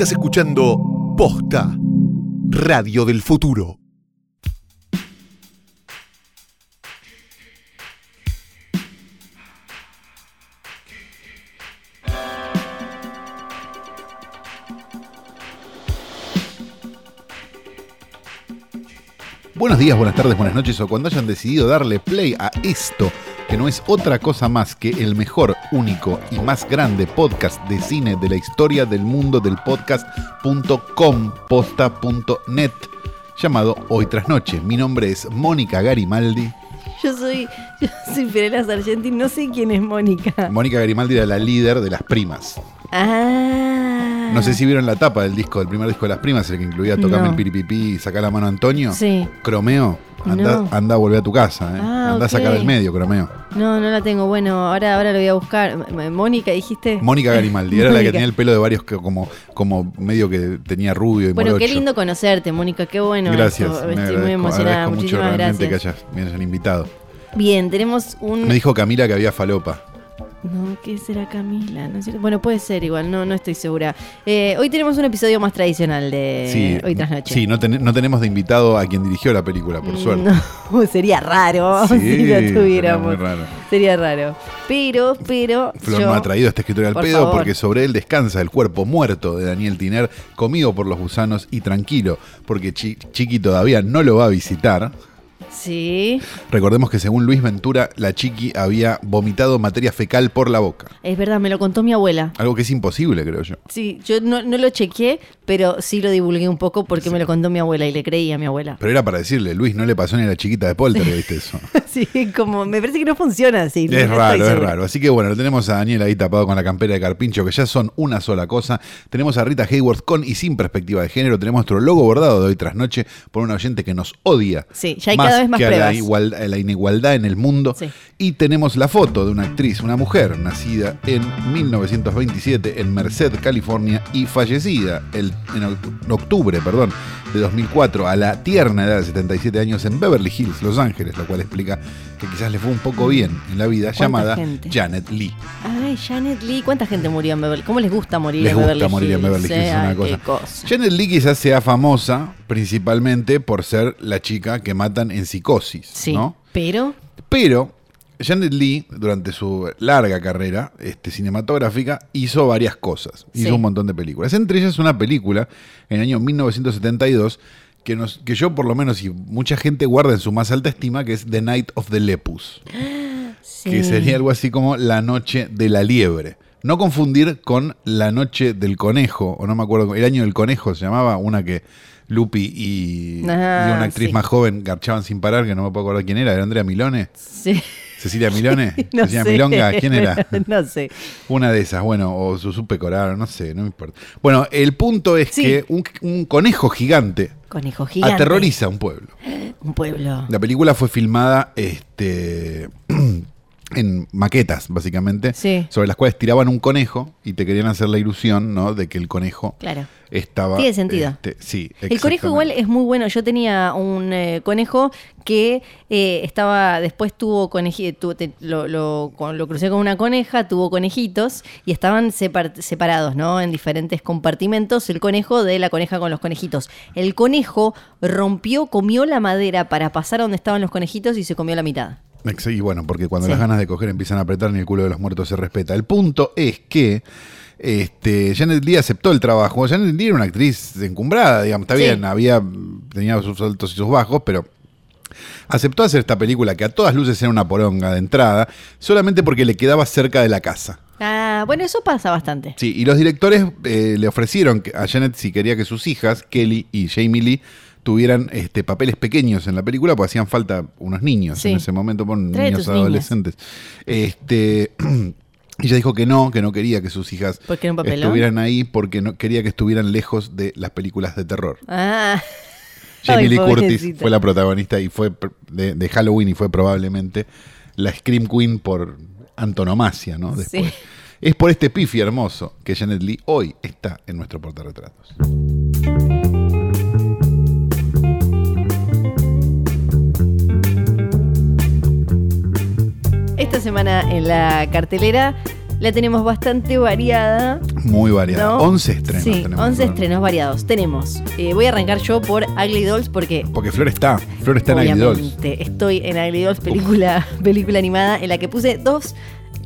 Estás escuchando Posta, Radio del Futuro. Buenos días, buenas tardes, buenas noches o cuando hayan decidido darle play a esto, que no es otra cosa más que el mejor, único y más grande podcast de cine de la historia del mundo del podcast.com, posta.net, llamado Hoy tras Noche. Mi nombre es Mónica Garimaldi. Yo soy, yo soy Sargenti, no sé quién es Mónica. Mónica Garimaldi era la líder de las primas. Ah. No sé si vieron la tapa del disco, del primer disco de las primas, el que incluía Tocame No. el piripipí y saca la mano a Antonio. Sí. Cromeo, anda, No. anda a volver a tu casa, eh. Ah, anda a sacar del medio, Cromeo. No, no la tengo. Bueno, ahora, ahora lo voy a buscar. Mónica, dijiste. Mónica Garimaldi, era la que tenía el pelo de varios que como, como medio que tenía rubio y Bueno, qué lindo conocerte, Mónica. Qué bueno. Gracias, esto. me Estoy muy emocionada. mucho gracias. que hayas, me hayan invitado. Bien, tenemos un. Me dijo Camila que había falopa. No, ¿qué será Camila? ¿No es cierto? Bueno, puede ser igual, no, no estoy segura. Eh, hoy tenemos un episodio más tradicional de sí, Hoy tras Noche. sí no, ten- no tenemos de invitado a quien dirigió la película, por suerte. No, sería raro Sí, si lo sería tuviéramos. raro. Sería raro. Pero, pero. Flor yo- no ha traído este escritorio al Por pedo favor. porque sobre él descansa el cuerpo muerto de Daniel Tiner, comido por los gusanos y tranquilo, porque Chi- Chiqui todavía no lo va a visitar. Sí, Recordemos que según Luis Ventura, la Chiqui había vomitado materia fecal por la boca. es verdad, me lo contó mi abuela. Algo que es imposible, creo yo. Sí, yo no, no lo chequeé, pero sí lo divulgué un poco porque me lo contó mi abuela y le creí a mi abuela. Pero era para decirle, Luis, no le pasó ni a la chiquita de Polter, ¿viste eso? Sí, como me parece que no funciona así. Es raro, es raro. Así que bueno, lo tenemos a Daniel ahí tapado con la campera de Carpincho, que ya son una sola cosa. Tenemos a Rita Hayworth con y sin perspectiva de género. Tenemos nuestro logo bordado de hoy tras noche por una oyente que nos odia. Sí, ya hay cada vez que a la, pruebas. igual- a la inigualdad en el mundo. Sí. Y tenemos la foto de una actriz, una mujer, nacida en 1927 en Merced, California, y fallecida el- en oct- octubre perdón, de 2004 a la tierna edad de 77 años en Beverly Hills, Los Ángeles, lo cual explica que quizás le fue un poco bien en la vida, ¿Cuánta llamada gente? Janet Lee. Ay, Janet Lee, ¿cuánta gente murió en Beverly ¿Cómo les gusta morir Les en gusta Beverly Hills? morir en Beverly Hills, una cosa. cosa. Janet Lee quizás sea famosa principalmente por ser la chica que matan en psicosis, Sí, ¿no? pero Pero Janet Lee, durante su larga carrera este, cinematográfica, hizo varias cosas. Hizo Sí. un montón de películas. Entre ellas una película en el año 1972 que, nos, que yo por lo menos y mucha gente guarda en su más alta estima, que es The Night of the Lepus, sí. que sería algo así como La Noche de la Liebre. No confundir con La Noche del Conejo, o no me acuerdo, El Año del Conejo se llamaba, una que Lupi y, y una actriz sí. más joven garchaban sin parar, que no me puedo acordar quién era, ¿era Andrea Milone? Sí. Cecilia Milone, No Cecilia sé. Milonga, ¿quién era? no sé. Una de esas, bueno, o Susu Pecoraro, no sé, no me importa. Bueno, el punto es Sí. que un, un conejo gigante, Conejo gigante. aterroriza a un pueblo. Un pueblo. La película fue filmada este, en maquetas, básicamente, Sí. sobre las cuales tiraban un conejo y te querían hacer la ilusión, ¿no? De que el conejo Claro. estaba. Tiene sentido. este, sí, El conejo igual es muy bueno. Yo tenía un eh, conejo que eh, estaba, después tuvo conejitos, lo, lo, con- lo crucé con una coneja, tuvo conejitos y estaban separ- separados, ¿no? En diferentes compartimentos, el conejo de la coneja con los conejitos. El conejo rompió, comió la madera para pasar a donde estaban los conejitos y se comió la mitad. Y bueno, porque cuando Sí. las ganas de coger empiezan a apretar, ni el culo de los muertos se respeta. El punto es que este, Janet Lee aceptó el trabajo. Janet Lee era una actriz encumbrada, digamos, está Sí. bien, había, tenía sus altos y sus bajos, pero aceptó hacer esta película que a todas luces era una poronga de entrada, solamente porque le quedaba cerca de la casa. Ah, bueno, eso pasa bastante. Sí, y los directores eh, le ofrecieron a Janet si quería que sus hijas, Kelly y Jamie Lee, tuvieran este, papeles pequeños en la película, porque hacían falta unos niños Sí. en ese momento, por niños niñas. adolescentes. Este, ella dijo que no, que no quería que sus hijas estuvieran ahí porque no quería que estuvieran lejos de las películas de terror. Ah. Jamie Ay, Lee Curtis fue la protagonista y fue de, de Halloween y fue probablemente la Scream Queen por antonomasia, ¿no? Después. Sí. Es por este pifi hermoso que Janet Lee hoy está en nuestro portarretratos. Esta semana en la cartelera la tenemos bastante variada. Muy variado. ¿no? 11 estrenos Sí, tenemos. 11 Flor. estrenos variados. Tenemos. eh, voy a arrancar yo por Ugly Dolls porque Porque Flor está. Flor está en Ugly Dolls. estoy en Ugly Dolls, película, película animada, en la que puse dos,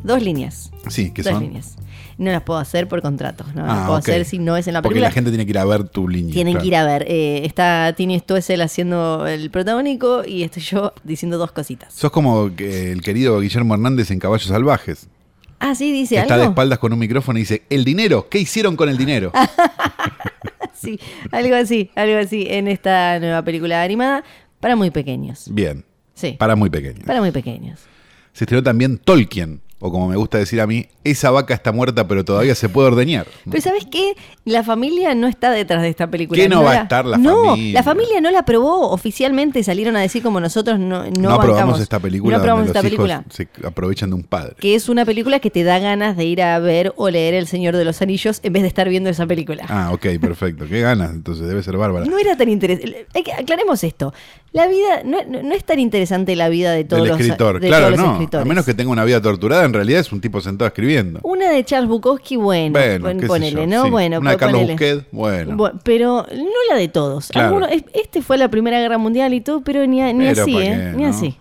dos líneas. Sí, que dos son. líneas. No las puedo hacer por contrato. No las Ah, puedo hacer si no es en la Porque película. la gente tiene que ir a ver tu línea. Tienen claro. que ir a ver. eh, está Tini Stoessel haciendo el protagónico y estoy yo diciendo dos cositas. Sos como que el querido Guillermo Hernández en Caballos Salvajes. Ah, sí, dice está de espaldas con un micrófono y dice, el dinero, ¿qué hicieron con el dinero? Sí, algo así, algo así en esta nueva película animada para muy pequeños. Bien, Sí, para muy pequeños. para muy pequeños. Se estrenó también Tolkien, o como me gusta decir a mí, esa vaca está muerta pero todavía se puede ordeñar. Pero ¿sabes qué? La familia no está detrás de esta película. ¿Qué no va a estar la no, familia? la familia no la aprobó oficialmente. Salieron a decir como nosotros no, no, No, aprobamos esta película No aprobamos esta película. se aprovechan de un padre. Que es una película que te da ganas de ir a ver o leer El Señor de los Anillos en vez de estar viendo esa película. Ah, ok, perfecto. Qué ganas, entonces debe ser bárbara. No era tan interesante. Aclaremos esto. La vida, no, no- es tan interesante la vida de todos Del los escritor, de claro, todos los no. escritores. A menos que tenga una vida torturada, en realidad es un tipo sentado escribiendo. Una de Charles Bukowski, bueno, Bueno, pon- ponele, ¿no? sí. Bueno, Una de Carlos ponele. Busquets, bueno. Bu- pero no la de todos. Claro. Algunos- es- este fue la Primera Guerra Mundial y todo, pero ni, ni Pero así, ¿pa' ¿eh? qué, Ni no? así.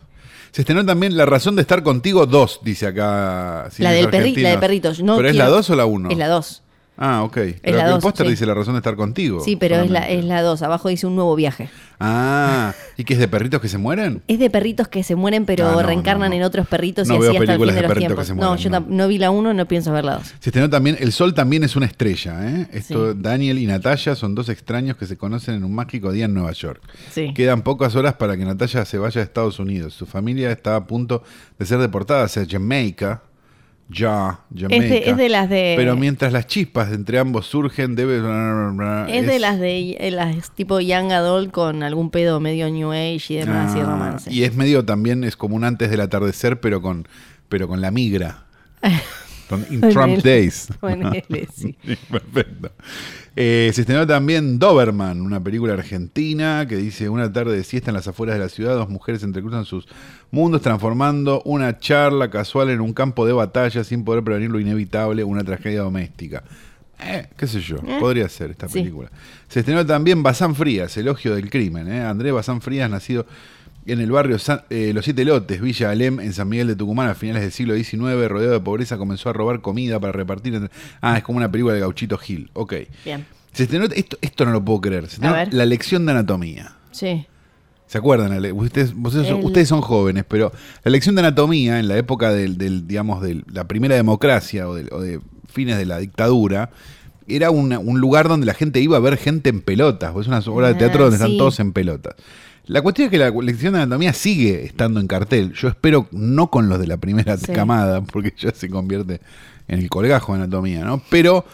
Se estrenó también La razón de estar contigo 2, dice acá. La del perri- la de perritos. No ¿Pero es quiero- la 2 o la 1? Es la 2. Ah, ok. Pero la el dos, póster sí. dice La razón de estar contigo. Sí, pero es la, es la 2. Abajo dice un nuevo viaje. Ah, ¿y qué es de perritos que se mueren? Es de perritos que se mueren, pero Ah, no, reencarnan no, no. en otros perritos y veo así hasta el fin de, de los tiempos. que se no, mueren, yo no. tam- no vi la 1, no pienso ver la 2. Se estrenó también El Sol también es una estrella. ¿eh? Esto, Sí. Daniel y Natalia son dos extraños que se conocen en un mágico día en Nueva York. Sí. Quedan pocas horas para que Natalia se vaya a Estados Unidos. Su familia está a punto de ser deportada hacia Jamaica. Ya, Jamaica. Es de, es de las de. Pero mientras las chispas entre ambos surgen, debe. es de las de eh, las tipo Young Adult con algún pedo medio New Age y demás y Ah, romance. y es medio también, es como un antes del atardecer, pero con, pero con la migra. Con In Trump Days. ponele, sí. Sí, Perfecto. Eh, se estrenó también Doberman, una película argentina que dice una tarde de siesta en las afueras de la ciudad, dos mujeres entrecruzan sus mundos transformando una charla casual en un campo de batalla sin poder prevenir lo inevitable, una tragedia doméstica. Eh, qué sé yo, podría ser esta sí. película. Se estrenó también Bazán Frías, Elogio del Crimen. ¿eh? Andrés Bazán Frías, nacido en el barrio San- eh, Los Siete Lotes, Villa Alem, en San Miguel de Tucumán, a finales del siglo XIX, rodeado de pobreza, comenzó a robar comida para repartir. entre- Ah, es como una película de Gauchito Gil. Ok. Bien. Se estrenó, esto, esto no lo puedo creer. Se estrenó A ver. la lección de anatomía. Sí. ¿Se acuerdan? Ustedes, ustedes son, El- ustedes son jóvenes, pero la lección de anatomía en la época del, del, digamos, de la primera democracia o de, o de fines de la dictadura, era una- un lugar donde la gente iba a ver gente en pelotas. Es una obra de Ah, teatro donde sí. están todos en pelotas. La cuestión es que la lección de anatomía sigue estando en cartel. Yo espero no con los de la primera Sí. camada, porque ya se convierte en el colgajo de anatomía, ¿no? Pero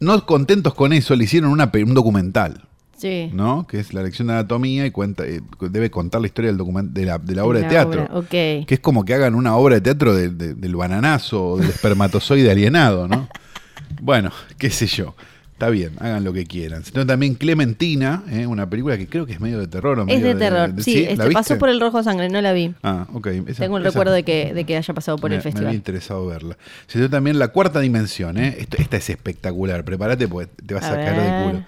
no contentos con eso, le hicieron una, un documental. Sí. ¿no? Que es la lección de anatomía y cuenta, eh, debe contar la historia del document- de, la, de la obra de teatro. obra, Ok. Que es como que hagan una obra de teatro de- del bananazo o del espermatozoide alienado, ¿no? Bueno, qué sé yo. Está bien, hagan lo que quieran. Sino también Clementina, ¿eh? una película que creo que es medio de terror. o Es de terror. sí, ¿la este, pasó por el Rojo Sangre, no la vi. Ah, ok. Esa- Tengo el esa- recuerdo de que, de que haya pasado por me, el me había festival. interesado verla. Se dio también La Cuarta Dimensión, ¿eh? Esto- esta es espectacular. Prepárate porque te vas a, A caer de culo.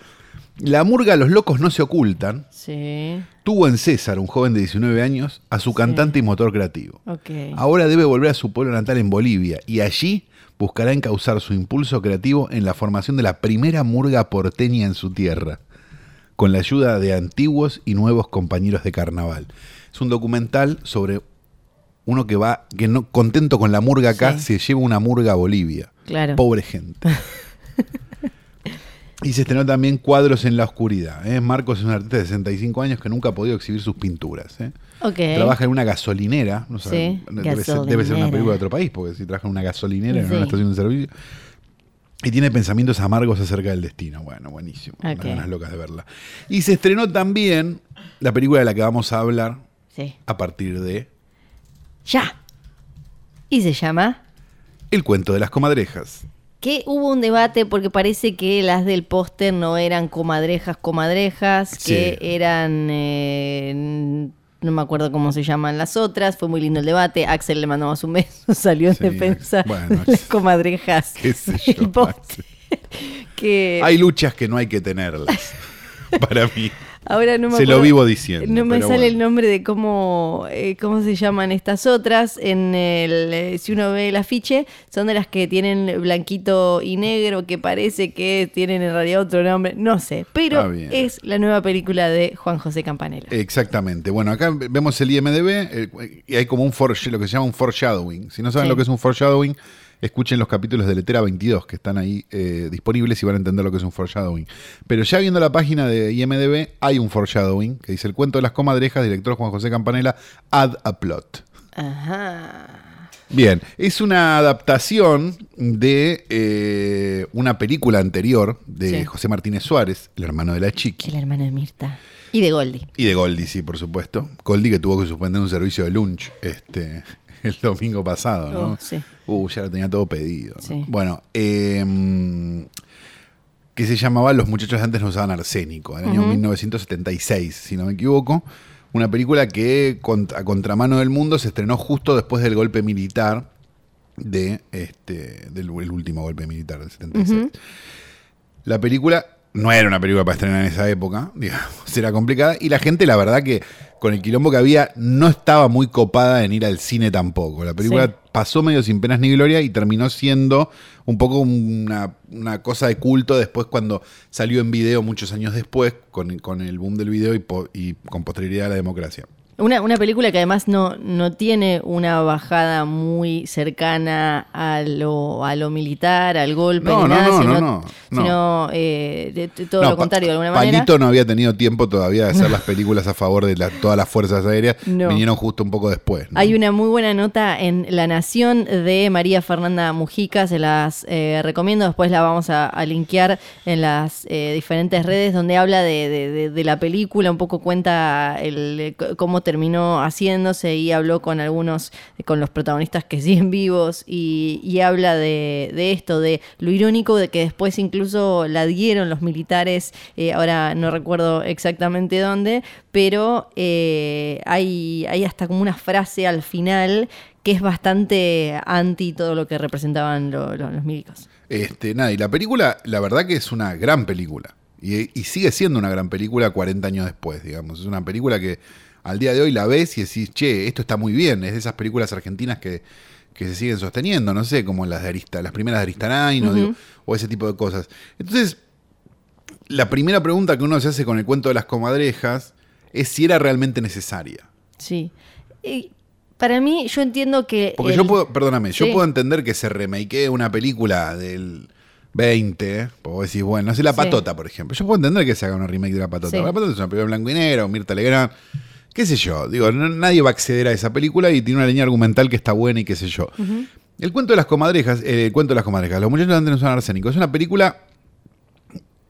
La murga Los Locos No Se Ocultan Sí. tuvo en César, un joven de 19 años, a su cantante y motor creativo. Ahora debe volver a su pueblo natal en Bolivia y allí buscará encauzar su impulso creativo en la formación de la primera murga porteña en su tierra, con la ayuda de antiguos y nuevos compañeros de carnaval. Es un documental sobre uno que va, que no contento con la murga acá, Sí. se lleva una murga a Bolivia. Claro. Pobre gente. Y se estrenó también Cuadros en la Oscuridad. ¿eh? Marcos es un artista de 65 años que nunca ha podido exhibir sus pinturas. ¿eh? Trabaja en una gasolinera. No sé, Sí, debe, ser, debe ser una película de otro país, porque si trabaja en una gasolinera, en una estación de servicio. Y tiene pensamientos amargos acerca del destino. Bueno, buenísimo. Unas Ok. ganas locas de verla. Y se estrenó también la película de la que vamos a hablar Sí. a partir de Ya. Y se llama. El cuento de las comadrejas. Que hubo un debate porque parece que las del póster no eran comadrejas, comadrejas, que Sí. eran eh, no me acuerdo cómo se llaman las otras, fue muy lindo el debate, Axel le mandamos un beso, salió en Sí, defensa bueno, de las comadrejas. qué sé yo, que Hay luchas que no hay que tenerlas. Para mí. Ahora no me Se lo vivo diciendo, No me sale bueno. el nombre de cómo, eh, cómo se llaman estas otras. En el, eh, si uno ve el afiche, son de las que tienen blanquito y negro, que parece que tienen en realidad otro nombre. No sé, pero bien. es la nueva película de Juan José Campanella. Exactamente. Bueno, acá vemos el IMDB eh, y hay como un for- lo que se llama un foreshadowing. Si no saben Sí. lo que es un foreshadowing, escuchen los capítulos de Letera 22 que están ahí eh, disponibles y van a entender lo que es un foreshadowing. Pero ya viendo la página de IMDB, hay un foreshadowing que dice el cuento de las comadrejas, director Juan José Campanella, add a plot. Ajá. Bien, es una adaptación de eh, una película anterior de Sí. José Martínez Suárez, el hermano de la Chiqui. El hermano de Mirta. Y de Goldie. Y de Goldie, sí, por supuesto. Goldie que tuvo que suspender un servicio de lunch este, el domingo pasado, ¿no? Oh, sí. Uh, ya lo tenía todo pedido. ¿no? Sí. Bueno, eh, que se llamaba Los muchachos de antes no usaban arsénico, en el año Ujú. 1976, si no me equivoco. Una película que, a contramano del mundo, se estrenó justo después del golpe militar de este del el último golpe militar del 76. Ujú. La película no era una película para estrenar en esa época, digamos, era complicada. Y la gente, la verdad que con el quilombo que había, no estaba muy copada en ir al cine tampoco. La película Sí. pasó medio sin penas ni gloria y terminó siendo un poco una, una cosa de culto después cuando salió en video muchos años después, con, con el boom del video y, po- y con posterioridad a la democracia. Una, una película que además no, no tiene una bajada muy cercana a lo, a lo militar, al golpe, No, ni no, nada, no, sino, no, sino, eh, de- de todo lo contrario, de alguna manera. Palito no había tenido tiempo todavía de hacer las películas a favor de la- todas las fuerzas aéreas. Vinieron justo un poco después. Hay una muy buena nota en La Nación de María Fernanda Mujica, se las eh, recomiendo, después la vamos a, a linkear en las eh, diferentes redes donde habla de, de- la película, un poco cuenta el, eh, cómo terminó haciéndose y habló con algunos, eh, con los protagonistas que siguen vivos y, habla de, esto, de lo irónico de que después incluso la dieron los militares, eh, ahora no recuerdo exactamente dónde, pero eh, hay, hay hasta como una frase al final que es bastante anti todo lo que representaban lo- lo- los milicos. Este, nada, y la película, la verdad que es una gran película. Y, y sigue siendo una gran película 40 años después, digamos. Es una película que al día de hoy la ves y decís, che, esto está muy bien. Es de esas películas argentinas que, que se siguen sosteniendo, no sé, como las de Arista, las primeras de Aristarain digo, o ese tipo de cosas. Entonces, la primera pregunta que uno se hace con el cuento de las comadrejas es si era realmente necesaria. Sí. Y para mí, yo entiendo que. Porque el- yo puedo, perdóname, yo puedo entender que se remakee una película del 20, porque vos decís, bueno, no sé, La Sí. Patota, por ejemplo. Yo puedo entender que se haga una remake de La Patota. Sí. La Patota es una película en blanco y negro, Mirta Legrand, qué sé yo. Digo, no- nadie va a acceder a esa película y tiene una línea argumental que está buena y qué sé yo. El cuento de las comadrejas, eh, el cuento de las comadrejas, Los muchachos de antes no son arsénicos, es una película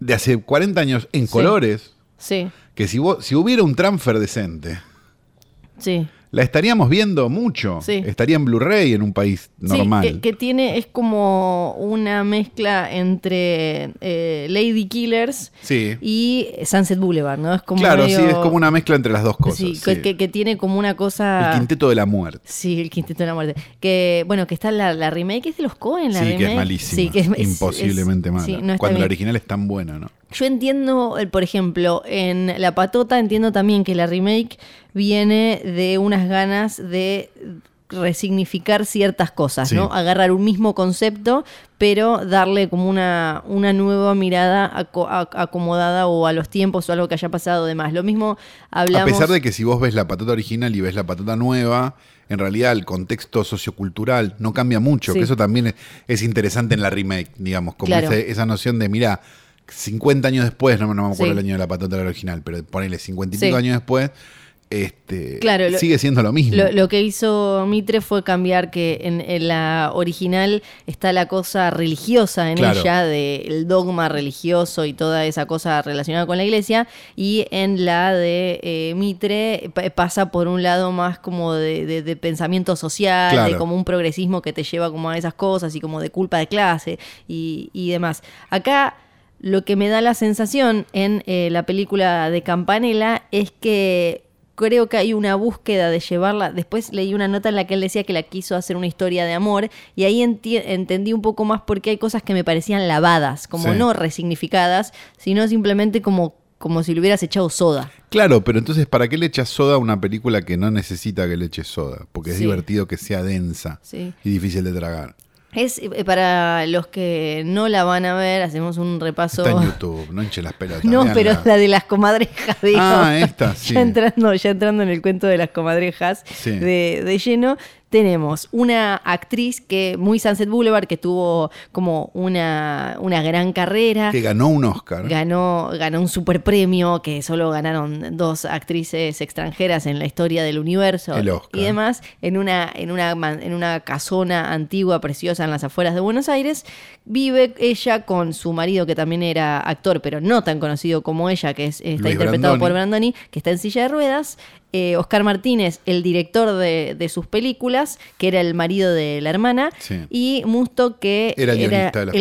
de hace 40 años en Sí. colores, Sí, que si, vos- si hubiera un transfer decente, sí. La estaríamos viendo mucho. Sí. Estaría en Blu-ray en un país normal. Sí, que, que tiene, es como una mezcla entre eh, Lady Killers Sí. y Sunset Boulevard, ¿no? Es como claro, medio- sí, es como una mezcla entre las dos cosas. Sí, que, tiene como una cosa. El quinteto de la muerte. Sí, el quinteto de la muerte. Que, bueno, que está la, la remake, es de los Coen, la sí, remake. que es malísima. Sí, que es- es- imposiblemente es- mala. no Cuando la bien. original es tan buena, ¿no? Yo entiendo, por ejemplo, en La Patota entiendo también que la remake viene de unas ganas de resignificar ciertas cosas, Sí. ¿no? Agarrar un mismo concepto, pero darle como una, una nueva mirada aco- acomodada o a los tiempos o algo que haya pasado de más. Lo mismo hablamos... A pesar de que si vos ves la patata original y ves la patata nueva, en realidad el contexto sociocultural no cambia mucho, Sí. que eso también es, es interesante en la remake, digamos, como Claro. esa noción de, mira, 50 años después, no, no me acuerdo Sí. el año de la patata original, pero ponele 50 y Sí. pico años después, este, Claro, lo- sigue siendo lo mismo. Lo, lo que hizo Mitre fue cambiar que en, en la original está la cosa religiosa en Claro. ella, del dogma religioso y toda esa cosa relacionada con la iglesia, y en la de eh, Mitre pa- pasa por un lado más como de, de- de pensamiento social, Claro. de como un progresismo que te lleva como a esas cosas y como de culpa de clase y, y demás. Acá lo que me da la sensación en eh, la película de Campanella es que creo que hay una búsqueda de llevarla. Después leí una nota en la que él decía que la quiso hacer una historia de amor y ahí entendí un poco más porque hay cosas que me parecían lavadas, como Sí. no resignificadas, sino simplemente como, como si le hubieras echado soda. Claro, pero entonces, ¿para qué le echas soda a una película que no necesita que le eches soda? Porque es Sí. divertido que sea densa Sí. y difícil de tragar. Es eh, para los que no la van a ver, hacemos un repaso. Está en YouTube, no hinche las pelotas. No, pero la de las comadrejas, digo. Ah, esta, sí. Ya entrando, ya entrando en el cuento de las comadrejas Sí. de, de lleno, tenemos una actriz que, muy Sunset Boulevard, que tuvo como una, una gran carrera. Que ganó un Oscar. Ganó, ganó un super premio que solo ganaron dos actrices extranjeras en la historia del universo El Oscar. y demás, en una, en, una, en una casona antigua, preciosa, en las afueras de Buenos Aires. Vive ella con su marido, que también era actor, pero no tan conocido como ella, que es, está Luis interpretado Brandoni. por Brandoni, que está en silla de ruedas. Eh, Oscar Martínez, el director de, de sus películas, que era el marido de la hermana, Sí. y Musto, que Era el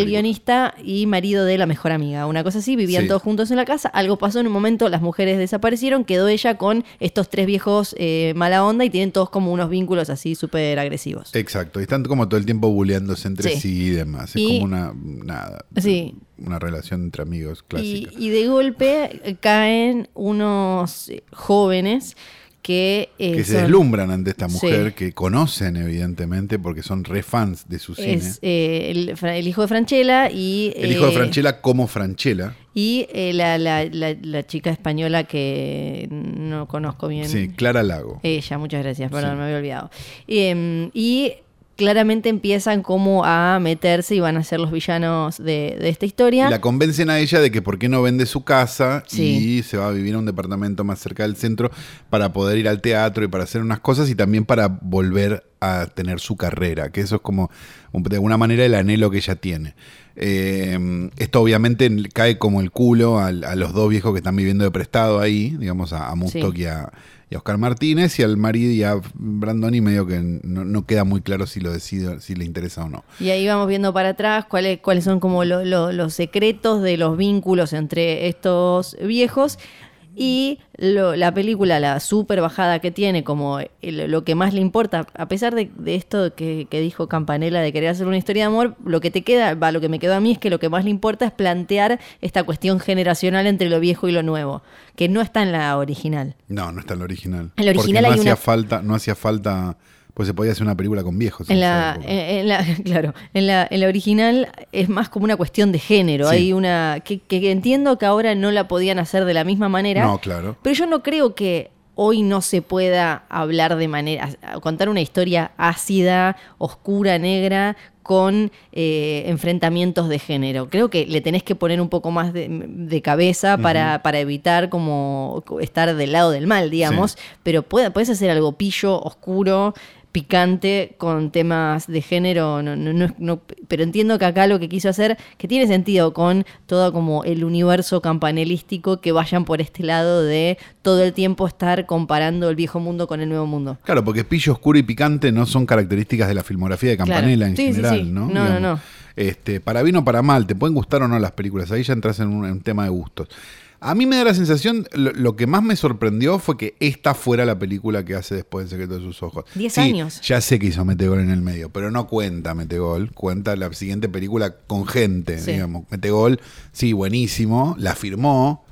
guionista el y marido de la mejor amiga. Una cosa así, vivían Sí. todos juntos en la casa. Algo pasó en un momento, las mujeres desaparecieron, quedó ella con estos tres viejos eh, mala onda y tienen todos como unos vínculos así súper agresivos. Exacto, y están como todo el tiempo buleándose entre sí, Sí. y demás. Es Y- como una, nada, Sí. Una relación entre amigos clásica. y de golpe eh, caen unos eh, jóvenes que, eh, que se son- deslumbran ante esta Sí. mujer, que conocen evidentemente porque son re fans de su cine. es eh, el, hijo de Franchella y el hijo de Franchella como Franchella. y la, la- la- la chica española que no conozco bien Sí, Clara Lago. Ella, muchas gracias, perdón, Sí. me había olvidado. Em, y claramente empiezan como a meterse y van a ser los villanos de, de esta Y historia. la convencen a ella de que por qué no vende su casa Sí. y se va a vivir a un departamento más cerca del centro para poder ir al teatro y para hacer unas cosas y también para volver a tener su carrera, que eso es como de alguna manera el anhelo que ella tiene. Eh, esto obviamente cae como el culo a, los dos viejos que están viviendo de prestado ahí, digamos a, a Mustok Sí. y, a, y a Oscar Martínez y al marido y a Brandoni medio que no, no queda muy claro si lo decide, si le interesa o no. Y ahí vamos viendo para atrás cuáles, cuáles son como lo- lo- los secretos de los vínculos entre estos viejos. Y lo- la película, la super bajada que tiene, como el- lo que más le importa, a pesar de, de esto que, que dijo Campanella de querer hacer una historia de amor, lo que te queda, va, lo que me quedó a mí es que lo que más le importa es plantear esta cuestión generacional entre lo viejo y lo nuevo, que no está en la original. No, no está en la original. En la original Porque no hay hacía una- falta, no hacía falta, pues se podía hacer una película con viejos. En la, en, la, claro, en la, en la original es más como una cuestión de género. Sí. Hay una que, que entiendo que ahora no la podían hacer de la misma manera. No, claro. Pero yo no creo que hoy no se pueda hablar de manera, contar una historia ácida, oscura, negra, con eh, enfrentamientos de género. Creo que le tenés que poner un poco más de, de cabeza para, para evitar como estar del lado del mal, digamos, pero puede- puedes hacer algo pillo, oscuro, picante con temas de género, no, no- no- pero entiendo que acá lo que quiso hacer, que tiene sentido con todo como el universo campanelístico, que vayan por este lado de todo el tiempo estar comparando el viejo mundo con el nuevo mundo. Claro, porque pillo, oscuro y picante no son características de la filmografía de Campanella Claro. en Sí, sí, general, sí. ¿no? No, no, no. Este, para bien o para mal, te pueden gustar o no las películas, ahí ya entras en un, en un tema de gustos. A mí me da la sensación, lo, lo que más me sorprendió fue que esta fuera la película que hace después en Secreto de sus Ojos. Diez Sí, años. Ya sé que hizo Metegol en el medio, pero no cuenta Metegol, cuenta la siguiente película con gente, Sí. digamos. Metegol, sí, buenísimo, la firmó,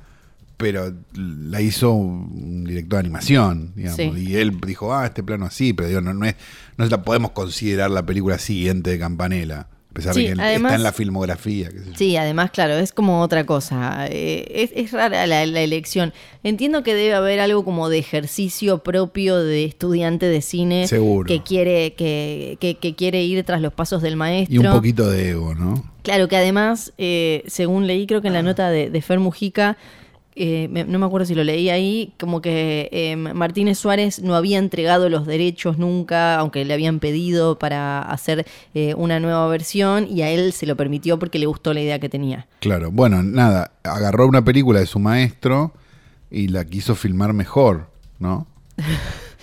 pero la hizo un director de animación, digamos. Sí. Y él dijo, ah, este plano así, pero digo, no, no es, no la podemos considerar la película siguiente de Campanella, pesar Sí, de que él además- está en la filmografía, qué sé yo. Sí, además, claro, es como otra cosa. Eh, es, es rara la, la elección. Entiendo que debe haber algo como de ejercicio propio de estudiante de cine Seguro. que quiere que, que- que quiere ir tras los pasos del maestro. Y un poquito de ego, ¿no? Claro que además, eh, según leí, creo que en la nota de, de Fer Mujica, eh, me- no me acuerdo si lo leí ahí, como que eh, Martínez Suárez no había entregado los derechos nunca, aunque le habían pedido para hacer eh, una nueva versión, y a él se lo permitió porque le gustó la idea que tenía. Claro, bueno, nada, agarró una película de su maestro y la quiso filmar mejor, ¿no?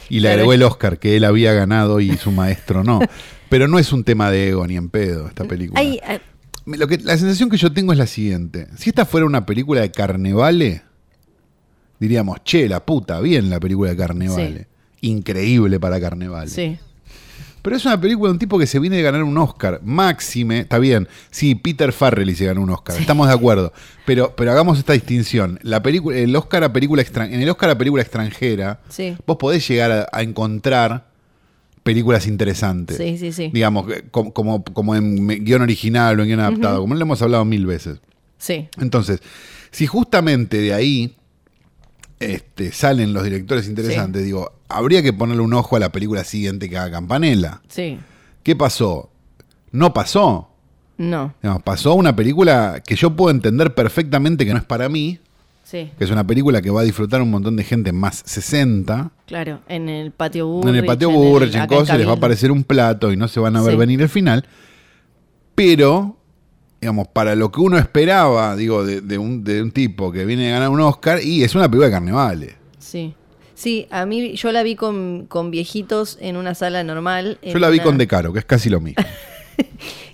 Y le agregó el Oscar que él había ganado y su maestro no. Pero no es un tema de ego ni en pedo esta película. Hay, eh, Lo que, la sensación que yo tengo es la siguiente. Si esta fuera una película de carnevale, diríamos, che, la puta, bien la película de Carnevale. Increíble para Carnevale. Sí. Pero es una película de un tipo que se viene de ganar un Oscar. Máxime, está bien. Sí, Peter Farrelly se ganó un Oscar. Estamos de acuerdo. Pero, pero hagamos esta distinción. La película, el Oscar a película extran- en el Oscar a película extranjera, Sí. vos podés llegar a, a encontrar películas interesantes. Sí, sí, sí. Digamos, que como, como, como en guion original o en guion adaptado, como lo hemos hablado mil veces. Sí. Entonces, si justamente de ahí este, salen los directores interesantes, digo, habría que ponerle un ojo a la película siguiente que haga Campanella. Sí. ¿Qué pasó? No pasó. No. Pasó una película que yo puedo entender perfectamente que no es para mí, Sí. que es una película que va a disfrutar un montón de gente más 60. Claro. En el patio Burrich. en el patio Burrich, en cosas, les va a aparecer un plato y no se van a ver Sí. venir el final. Pero, digamos, para lo que uno esperaba, digo, de, de un, de un tipo que viene a ganar un Oscar, y es una película de carnevales. Sí. Sí, a mí yo la vi con, con viejitos en una sala normal. Yo la vi una- con De Caro, que es casi lo mismo.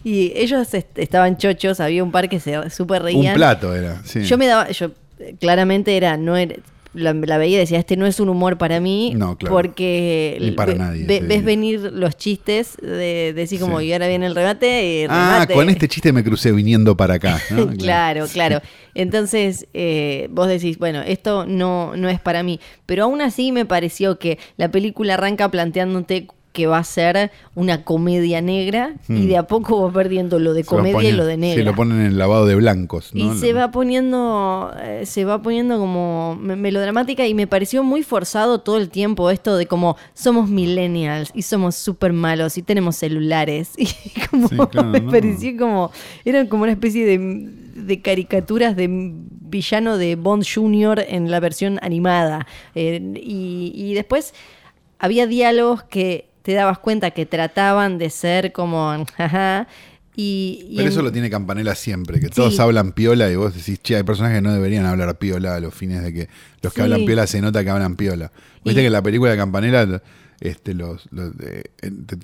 Y ellos est- estaban chochos, había un par que se súper un reían. plato era. sí. Yo me daba, yo claramente era, no era, la, la veía y decía, este no es un humor para mí, No, claro. porque Ni para ve- nadie, ve- sí. ves venir los chistes de decir como, Sí. y ahora viene el remate, y Ah, con este chiste me crucé viniendo para acá. ¿no? claro, claro. Entonces, eh, vos decís, bueno, esto no, no es para mí. Pero aún así me pareció que la película arranca planteándote que va a ser una comedia negra y Hmm. de a poco va perdiendo lo de Se comedia y lo de negra. Se lo ponen en el lavado de blancos. Y se va poniendo, eh, se va poniendo como me- melodramática y me pareció muy forzado todo el tiempo esto de como somos millennials y somos súper malos y tenemos celulares. Y como Sí, claro, me no. pareció como, eran como una especie de, de caricaturas de villano de Bond Jr. en la versión animada. Eh, y, y después había diálogos que te dabas cuenta que trataban de ser como. Y, y Pero en- eso lo tiene Campanella siempre, que todos hablan piola y vos decís, che, hay personajes que no deberían hablar piola a los fines de que los que Sí. hablan piola se nota que hablan piola. Viste Y- que en la película de Campanella este, los,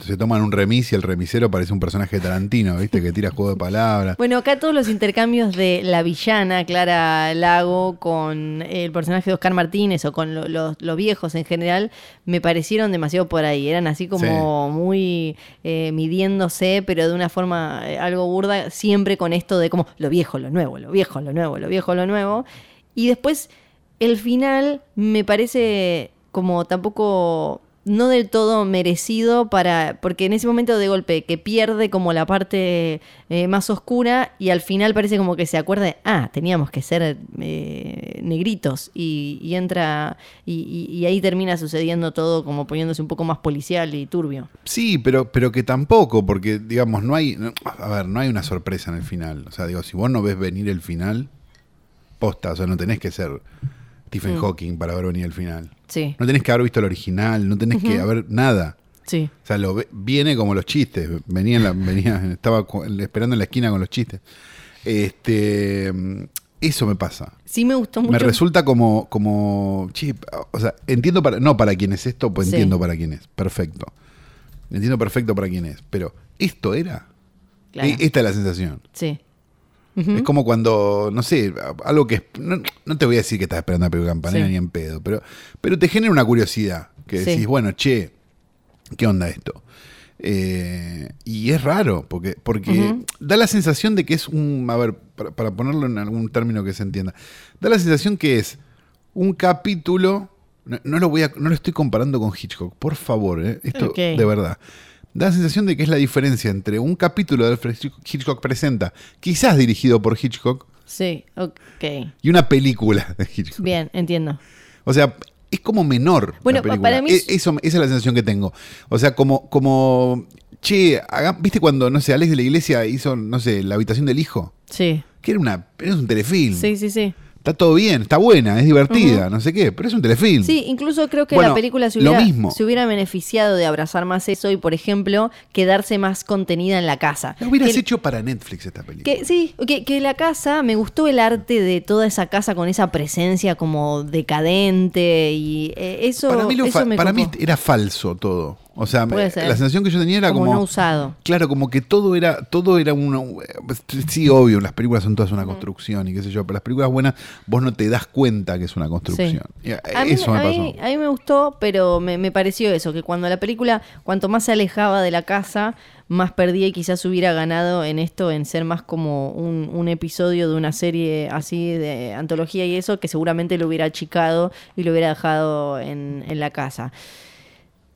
se toman un remis y el remisero parece un personaje de Tarantino, ¿viste? Que tira juego de palabras. Bueno, acá todos los intercambios de la villana Clara Lago con el personaje de Oscar Martínez o con lo- los, los viejos en general me parecieron demasiado por ahí. Eran así como muy eh, midiéndose, pero de una forma eh, algo burda, siempre con esto de como lo viejo, lo nuevo, lo viejo, lo nuevo, lo viejo, lo nuevo. Y después el final me parece como tampoco no del todo merecido para porque en ese momento de golpe que pierde como la parte eh, más oscura y al final parece como que se acuerda de, ah teníamos que ser eh, negritos y, entra y, ahí termina sucediendo todo como poniéndose un poco más policial y turbio Sí, pero, pero que tampoco, porque digamos, no hay, a ver, no hay una sorpresa en el final. O sea, digo, si vos no ves venir el final, posta, o sea, no tenés que ser Stephen Mm. Hawking para ver venir el final. sí No tenés que haber visto el original, no tenés que haber nada. sí O sea, lo viene como los chistes. Venía, en la- venía estaba esperando en la esquina con los chistes. Este, eso me pasa. sí me gustó mucho Me resulta como, como, che, o sea, entiendo para, no para quién es esto, pues Sí. entiendo para quién es. Perfecto. Entiendo perfecto para quién es. Pero, ¿esto era? Claro. E- Esta es la sensación. sí Es como cuando, no sé, algo que... No, no te voy a decir que estás esperando a campanera Sí. ni en pedo, pero, pero te genera una curiosidad. Que Sí. decís, bueno, che, ¿qué onda esto? Eh, y es raro, porque, porque da la sensación de que es un... A ver, para, para ponerlo en algún término que se entienda. Da la sensación que es un capítulo... No, no lo voy a, no lo estoy comparando con Hitchcock, por favor, eh, esto de verdad. Da la sensación de que es la diferencia entre un capítulo de Alfred Hitchcock presenta, quizás dirigido por Hitchcock, sí ok y una película de Hitchcock. bien entiendo O sea, es como menor. Bueno, la película. para mí E- es- Eso, esa es la sensación que tengo. O sea, como, como che, haga- ¿viste cuando, no sé, Alex de la Iglesia hizo, no sé, la habitación del hijo? sí Que era una, es un telefilm. sí sí sí Está todo bien, está buena, es divertida, no sé qué, pero es un telefilm. Sí, incluso creo que Bueno, la película se lo hubiera, mismo. se hubiera beneficiado de abrazar más eso y, por ejemplo, quedarse más contenida en la casa. La hubieras Que- hecho para Netflix esta película. que, sí, que, que la casa, me gustó el arte de toda esa casa con esa presencia como decadente y eh, eso, para mí, lo eso fa- me para mí era falso todo. O sea, Puede ser. la sensación que yo tenía era como, como. no usado. Claro, como que todo era, todo era una. Sí, obvio, las películas son todas una construcción y qué sé yo, pero las películas buenas vos no te das cuenta que es una construcción. Eh, A mí, eso me a pasó. mí- a mí me gustó, pero me, me pareció eso, que cuando la película, cuanto más se alejaba de la casa, más perdía y quizás hubiera ganado en esto, en ser más como un, un episodio de una serie así de antología y eso, que seguramente lo hubiera achicado y lo hubiera dejado en, en la casa.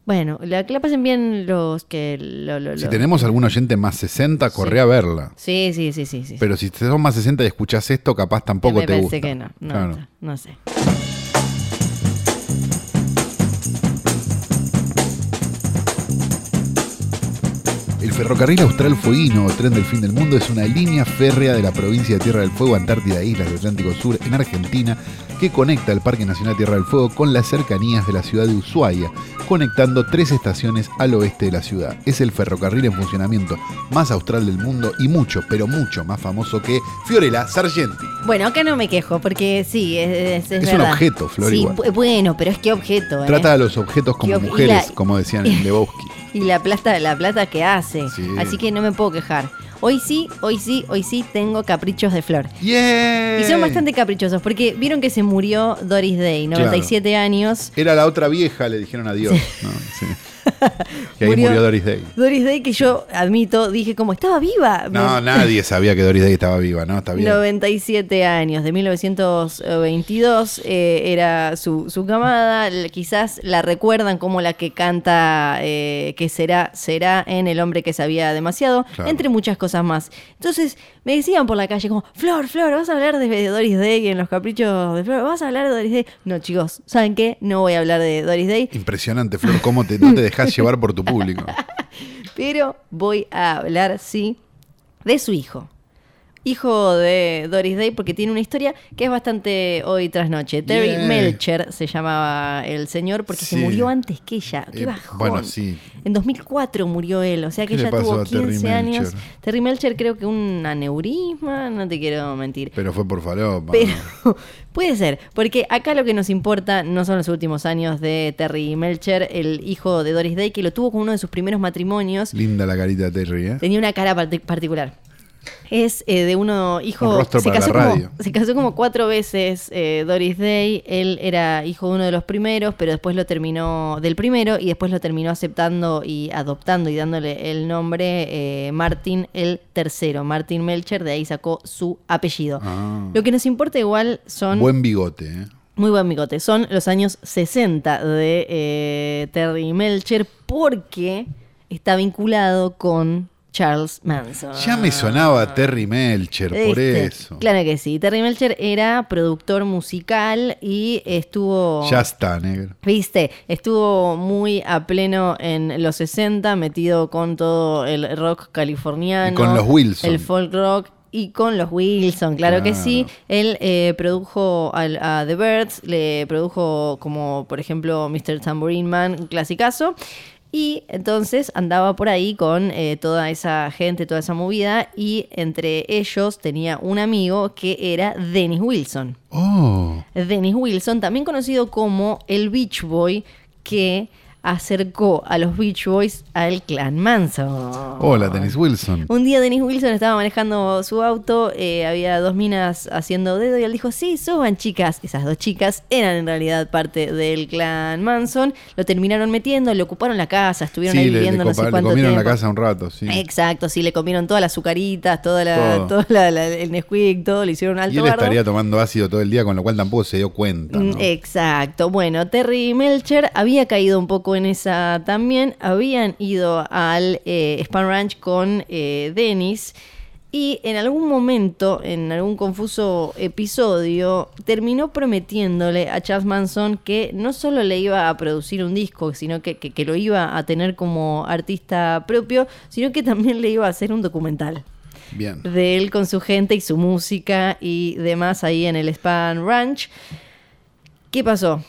Bueno, la, que la pasen bien los que... Lo, lo- Si tenemos algún oyente más 60, corre Sí. a verla. Sí, sí, sí, sí. sí. Pero si sos más 60 y escuchás esto, capaz tampoco me te parece gusta. que no, no, Claro. no sé. Ferrocarril austral fueguino o tren del fin del mundo es una línea férrea de la provincia de Tierra del Fuego, Antártida e Islas del Atlántico Sur en Argentina que conecta el Parque Nacional Tierra del Fuego con las cercanías de la ciudad de Ushuaia, conectando tres estaciones al oeste de la ciudad. Es el ferrocarril en funcionamiento más austral del mundo y mucho, pero mucho más famoso que Fiorella Sargenti. Bueno, acá no me quejo, porque sí, es, es, es Es un objeto, Flor, Sí, igual. bu- bueno, pero es que objeto, ¿eh? Trata a los objetos como ob- mujeres, la- como decían en Lebowski. Y la plata, la plata que hace. Sí. Así que no me puedo quejar. Hoy sí, hoy sí, hoy sí tengo caprichos de flor. ¡Yeah! Y son bastante caprichosos, porque vieron que se murió Doris Day, 97 años. Era la otra vieja, le dijeron adiós. ¿no? Sí. Que ahí murió, Doris Day. Doris Day, que yo admito, dije como, estaba viva. No, nadie sabía que Doris Day estaba viva, ¿no? Está bien. 97 años, de 1922, eh, era su, su camada, quizás la recuerdan como la que canta eh, que será, será en El hombre que sabía demasiado, Claro. entre muchas cosas más. Entonces me decían por la calle como, Flor, Flor, ¿vas a hablar de Doris Day en los caprichos de Flor? ¿Vas a hablar de Doris Day? No, chicos, ¿saben qué? No voy a hablar de Doris Day, Impresionante, Flor, cómo te, no te dejas llevar por tu público. pero voy a hablar, sí, de su hijo. Hijo de Doris Day, porque tiene una historia que es bastante hoy tras noche. Terry Yeah. Melcher se llamaba el señor porque se murió antes que ella. Qué Eh, bajón. bueno, sí. En 2004 murió él, o sea que ¿Qué le ella tuvo a Terry 15 años. Melcher? Terry Melcher creo que un aneurisma, no te quiero mentir. Pero fue por falopa. Pero puede ser, porque acá lo que nos importa no son los últimos años de Terry Melcher, el hijo de Doris Day, que lo tuvo con uno de sus primeros matrimonios. Linda la carita de Terry, ¿eh? Tenía una cara parti- particular. Es eh, de uno hijo. Un se, casó como, se casó como cuatro veces eh, Doris Day. Él era hijo de uno de los primeros, pero después lo terminó del primero y después lo terminó aceptando y adoptando y dándole el nombre eh, Martin el tercero. Martin Melcher, de ahí sacó su apellido. Ah. Lo que nos importa igual son. Buen bigote, ¿eh? Muy buen bigote. Son los años 60 de eh, Terry Melcher porque está vinculado con Charles Manson. Ya me sonaba Terry Melcher, por eso. Claro que sí. Terry Melcher era productor musical y estuvo... Ya está, negro. Viste, estuvo muy a pleno en los 60, metido con todo el rock californiano. Y con los Wilson. El folk rock. Y con los Wilson, claro, que sí. Él eh, produjo al- a The Birds, le produjo como, por ejemplo, Mr. Tambourine Man, un clasicazo. Y entonces andaba por ahí con eh, toda esa gente, toda esa movida. Y entre ellos tenía un amigo que era Dennis Wilson. Oh, Dennis Wilson, también conocido como el Beach Boy, que acercó a los Beach Boys al clan Manson. hola, Dennis Wilson. Un día Dennis Wilson estaba manejando su auto, eh, había dos minas haciendo dedo y él dijo, sí, suban chicas. Esas dos chicas eran en realidad parte del clan Manson, lo terminaron metiendo, le ocuparon la casa, estuvieron Sí, ahí le, le viviendo no sé le cuánto comieron tiempo. la casa un rato, sí. Exacto, sí, le comieron todas las azucaritas, toda la, Todo. toda la- la- el Nesquik, todo, le hicieron alto Y él bardo. estaría tomando ácido todo el día, con lo cual tampoco se dio cuenta. ¿no? Mm, Exacto. Bueno, Terry Melcher había caído un poco en esa también. Habían ido al eh, Span Ranch con eh, Dennis. Y en algún momento, en algún confuso episodio, terminó prometiéndole a Charles Manson que no solo le iba a producir un disco, sino que, que- que lo iba a tener como artista propio, sino que también le iba a hacer un documental Bien. de él con su gente y su música y demás ahí en el Span Ranch. ¿Qué pasó?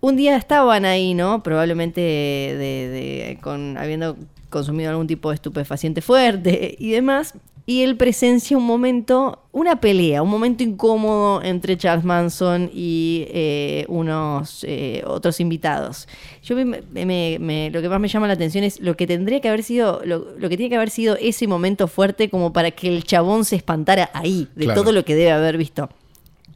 Un día estaban ahí, ¿no? Probablemente de, de- con, habiendo consumido algún tipo de estupefaciente fuerte y demás. y él presencia un momento, una pelea, un momento incómodo entre Charles Manson y eh, unos eh, otros invitados. Yo me- me- me- lo que más me llama la atención es lo que tendría que haber sido, lo, lo que tiene que haber sido ese momento fuerte como para que el chabón se espantara ahí de Claro. todo lo que debe haber visto.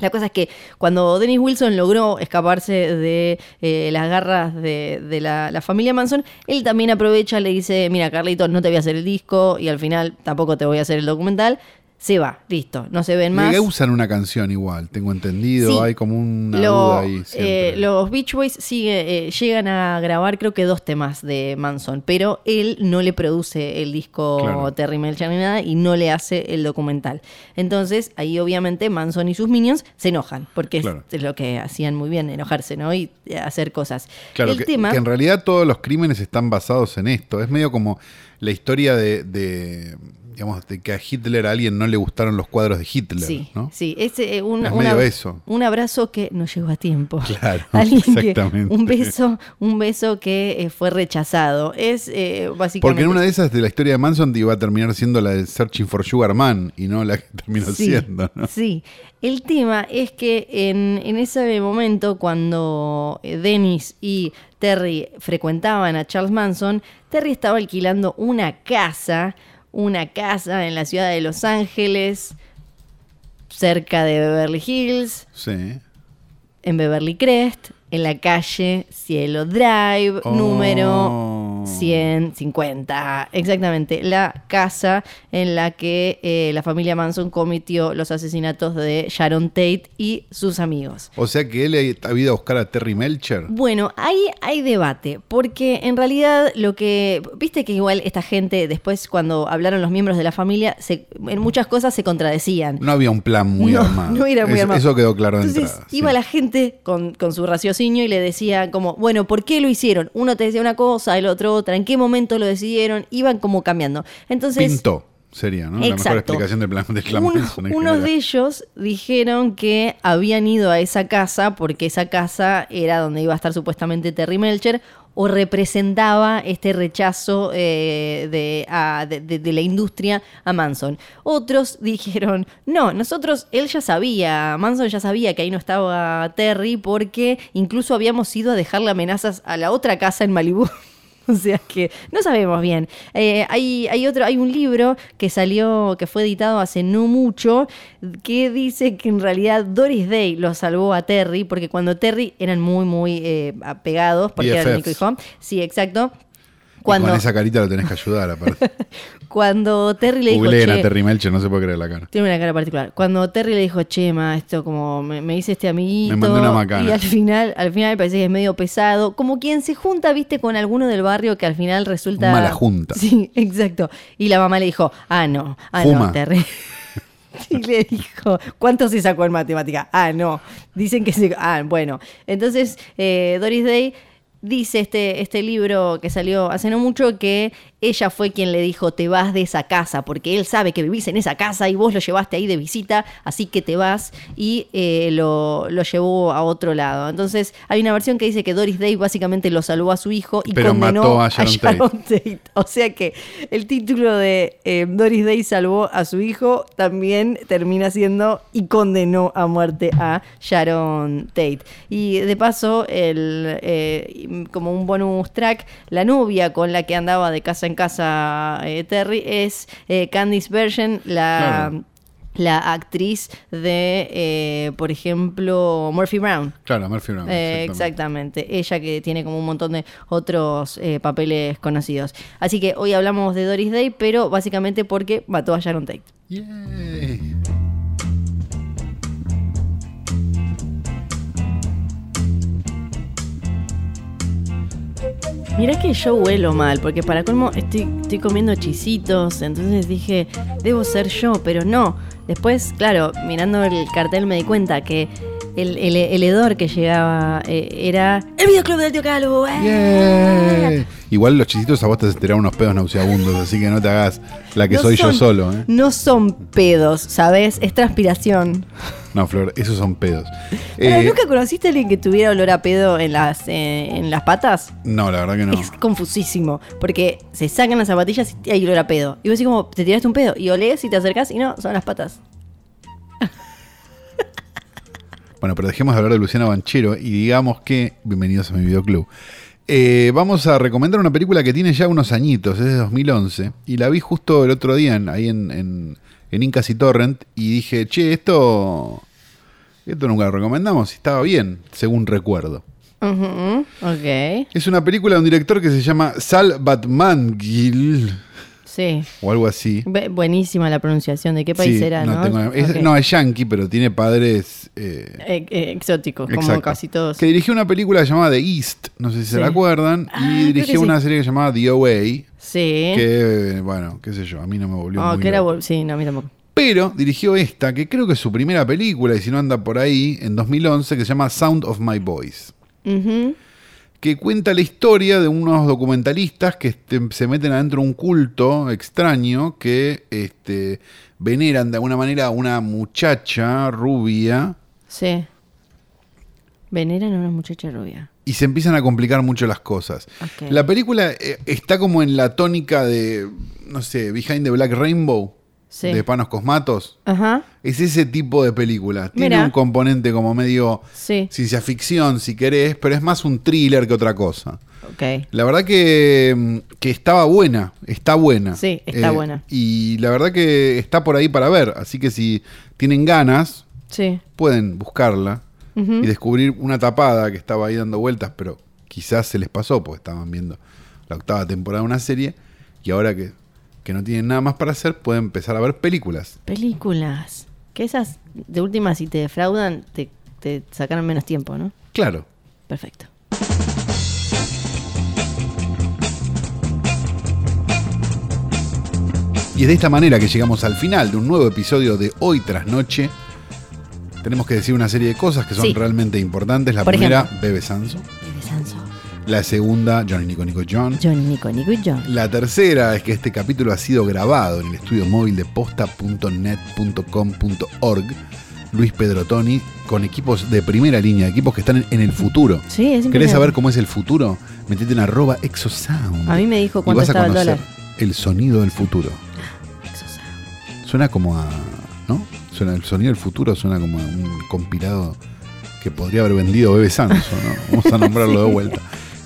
La cosa es que cuando Dennis Wilson logró escaparse de eh, las garras de, de la, la familia Manson, él también aprovecha, le dice, mira Carlitos, no te voy a hacer el disco y al final tampoco te voy a hacer el documental. Se va, listo, no se ven más. Le usan una canción igual, tengo entendido. Sí. Hay como una Lo- duda ahí. eh, los Beach Boys sigue, eh, llegan a grabar creo que dos temas de Manson, pero él no le produce el disco Claro. Terry Melcher ni nada y no le hace el documental. Entonces ahí obviamente Manson y sus minions se enojan, porque es- Claro. es, lo que hacían muy bien, enojarse, ¿no? Y eh, hacer cosas. Claro, el que, tema... que en realidad todos los crímenes están basados en esto. Es medio como la historia de, de, digamos, de que a Hitler a alguien no le gustaron los cuadros de Hitler, Sí, ¿no? sí, es, eh, un, Es una- medio eso. un abrazo que no llegó a tiempo. Claro, Alguien que- exactamente. un beso, un beso que eh, fue rechazado. Es eh, básicamente. Porque en una de esas de la historia de Manson iba a terminar siendo la de Searching for Sugar Man y no la que terminó Sí, siendo, ¿no? Sí, el tema es que en, en ese momento cuando Dennis y Terry frecuentaban a Charles Manson, Terry estaba alquilando una casa, una casa en la ciudad de Los Ángeles, cerca de Beverly Hills, Sí. en Beverly Crest, en la calle Cielo Drive, Oh. número 150. Exactamente, la casa en la que eh, la familia Manson cometió los asesinatos de Sharon Tate y sus amigos. O sea que él ha ido a buscar a Terry Melcher. Bueno, ahí hay debate, porque en realidad lo que, viste que igual esta gente, después cuando hablaron los miembros de la familia, se- en muchas cosas se contradecían. No había un plan muy no, armado. no era muy eso, armado. eso quedó claro de Entonces entrada. iba sí. la gente con, con su raciocinio y le decía como, bueno, ¿por qué lo hicieron? Uno te decía una cosa, el otro otra, ¿en qué momento lo decidieron? Iban como cambiando. Entonces, Pintó, sería, ¿no? La mejor Exacto. explicación del plan del clan uno- unos de ellos dijeron que habían ido a esa casa porque esa casa era donde iba a estar supuestamente Terry Melcher o representaba este rechazo eh, de, a- de- de- de la industria a Manson. Otros dijeron, no, nosotros, él ya sabía, Manson ya sabía que ahí no estaba Terry porque incluso habíamos ido a dejarle amenazas a la otra casa en Malibu. O sea que no sabemos bien. Eh, hay, hay otro, hay un libro que salió, que fue editado hace no mucho, que dice que en realidad Doris Day lo salvó a Terry, porque cuando Terry eran muy, muy eh, apegados, porque era el único BFFs. hijo. Sí, exacto. Y Cuando, Con esa carita lo tenés que ayudar, aparte. cuando Terry le dijo. Googleen a "Che", Terry Melcher, no se puede creer la cara. tiene una cara particular. Cuando Terry le dijo, Chema, esto como me, me hice este amiguito. Me mandó una macana. Y al final, al final me parece que es medio pesado. Como quien se junta, viste, con alguno del barrio que al final resulta. Mala junta. Sí, exacto. Y la mamá le dijo, ah, no, ah, Fuma. no, Terry. Y le dijo, ¿cuánto se sacó en matemática? Ah, no. Dicen que se. Ah, bueno. Entonces, eh, Doris Day dice este, este libro que salió hace no mucho que ella fue quien le dijo te vas de esa casa porque él sabe que vivís en esa casa y vos lo llevaste ahí de visita así que te vas y eh, lo, lo llevó a otro lado entonces hay una versión que dice que Doris Day básicamente lo salvó a su hijo y Pero condenó mató a Sharon Tate. o sea que el título de eh, Doris Day salvó a su hijo también termina siendo y condenó a muerte a Sharon Tate. Y de paso, el, eh, como un bonus track, la novia con la que andaba de casa en casa eh, Terry es eh, Candice Bergen, la... Claro. La actriz de, eh, por ejemplo, Murphy Brown. Claro, Murphy Brown. Eh, exactamente. exactamente. Ella que tiene como un montón de otros eh, papeles conocidos. Así que hoy hablamos de Doris Day, pero básicamente porque mató a Sharon Tate. Mirá que yo huelo mal, porque para colmo estoy, estoy comiendo chisitos, entonces dije, debo ser yo, pero no. Después, claro, mirando el cartel me di cuenta que el, el- el hedor que llegaba eh, era el videoclub del tío Calvo. ¡eh! Yeah. Igual los chisitos a vos te tiraron unos pedos nauseabundos, así que no te hagas la que No soy yo solo. ¿eh? No son pedos, ¿sabes? Es transpiración. No, Flor, esos son pedos. Pero, Eh, ¿Nunca conociste a alguien que tuviera olor a pedo en las, eh, en las patas? no, la verdad que no. Es confusísimo, porque se sacan las zapatillas y hay olor a pedo. Y vos decís como, te tiraste un pedo y olés y te acercás y no, son las patas. Bueno, pero dejemos de hablar de Luciana Banchero y digamos que, bienvenidos a mi videoclub. Eh, vamos a recomendar una película que tiene ya unos añitos, es de 2011, y la vi justo el otro día en- ahí en, en, en Incas y Torrent, y dije, che, esto, esto nunca lo recomendamos, y estaba bien, según recuerdo. Ujú, Ok. Es una película de un director que se llama Sal Batmangil, Sí. o algo así. Be- buenísima la pronunciación. ¿De qué país Sí, era, no? tengo- es, Ok. no, es yankee, pero tiene padres... eh, Eh, eh, exóticos, como Exacto. casi todos. Que dirigió una película llamada The East, no sé si Sí. se la acuerdan, Ah, y que dirigió sí. una serie llamada The OA, Sí. que, bueno, qué sé yo, a mí no me volvió Oh, muy que era Sí, no, a mí tampoco. Pero dirigió esta, que creo que es su primera película, y si no anda por ahí, en 2011, que se llama Sound of My Voice, Ujú. Que cuenta la historia de unos documentalistas que este, se meten adentro de un culto extraño que este, veneran de alguna manera a una muchacha rubia Sí. Veneran a una muchacha rubia. y se empiezan a complicar mucho las cosas. La película eh, está como en la tónica de, no sé, Behind the Black Rainbow, Sí. de Panos Cosmatos. Ajá. Es ese tipo de película. Tiene un componente como medio Sí. ciencia ficción, si querés, pero es más un thriller que otra cosa. La verdad que, mm, que estaba buena, está buena. Eh, Sí, está buena. Y la verdad que está por ahí para ver, así que si tienen ganas, Sí. pueden buscarla y descubrir una tapada que estaba ahí dando vueltas, pero quizás se les pasó porque estaban viendo la octava temporada de una serie y ahora que, que no tienen nada más para hacer, pueden empezar a ver películas. Películas. Que esas, de última, si te defraudan, te, te sacaron menos tiempo, ¿no? Claro. Perfecto. Y es de esta manera que llegamos al final de un nuevo episodio de Hoy tras Noche. Tenemos que decir una serie de cosas que son Sí. realmente importantes. La Por primera, ejemplo. Bebe Sanso. La segunda, Johnny Nico Nico John. Johnny, Nico, Nico John. La tercera es que este capítulo ha sido grabado en el estudio móvil de posta.net.com.org. Luis Pedro Toni, con equipos de primera línea, equipos que están en, el futuro. Sí, es ¿Querés saber cómo es el futuro? Metete en arroba exosound. A mí me dijo y cuánto a el conocer dólar. el sonido del futuro. Suena como a. ¿No? Suena, el sonido del futuro suena como a un compilado que podría haber vendido Bebe Sanso, ¿no? Vamos a nombrarlo de vuelta.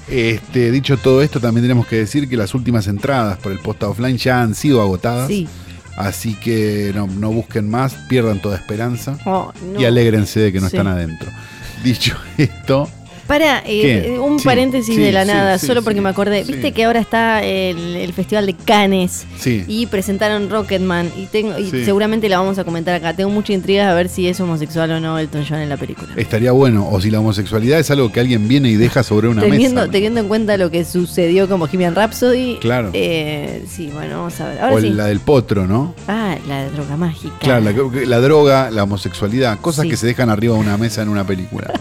Este, dicho todo esto, también tenemos que decir que las últimas entradas por el posta offline ya han sido agotadas. Sí. Así que no, no busquen más, pierdan toda esperanza Oh, no. y alégrense de que no Sí. están adentro. Dicho esto, Para, eh, eh, un Sí, paréntesis sí, de la sí, nada, solo porque me acordé. Viste que ahora está el, el Festival de Cannes y presentaron Rocketman y tengo y seguramente la vamos a comentar acá. Tengo mucha intriga a ver si es homosexual o no Elton John en la película. Estaría bueno, o si la homosexualidad es algo que alguien viene y deja sobre una Teniendo, mesa. teniendo en cuenta lo que sucedió con Bohemian Rhapsody. Claro. eh, sí, bueno, vamos a ver. Ahora o la del potro, ¿no? Ah, la droga mágica. Claro, la, la droga, la homosexualidad, cosas que se dejan arriba de una mesa en una película.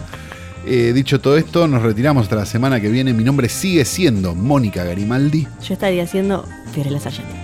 Eh, dicho todo esto, nos retiramos hasta la semana que viene. Mi nombre sigue siendo Mónica Garimaldi. Yo estaría haciendo Fiorella Sargent.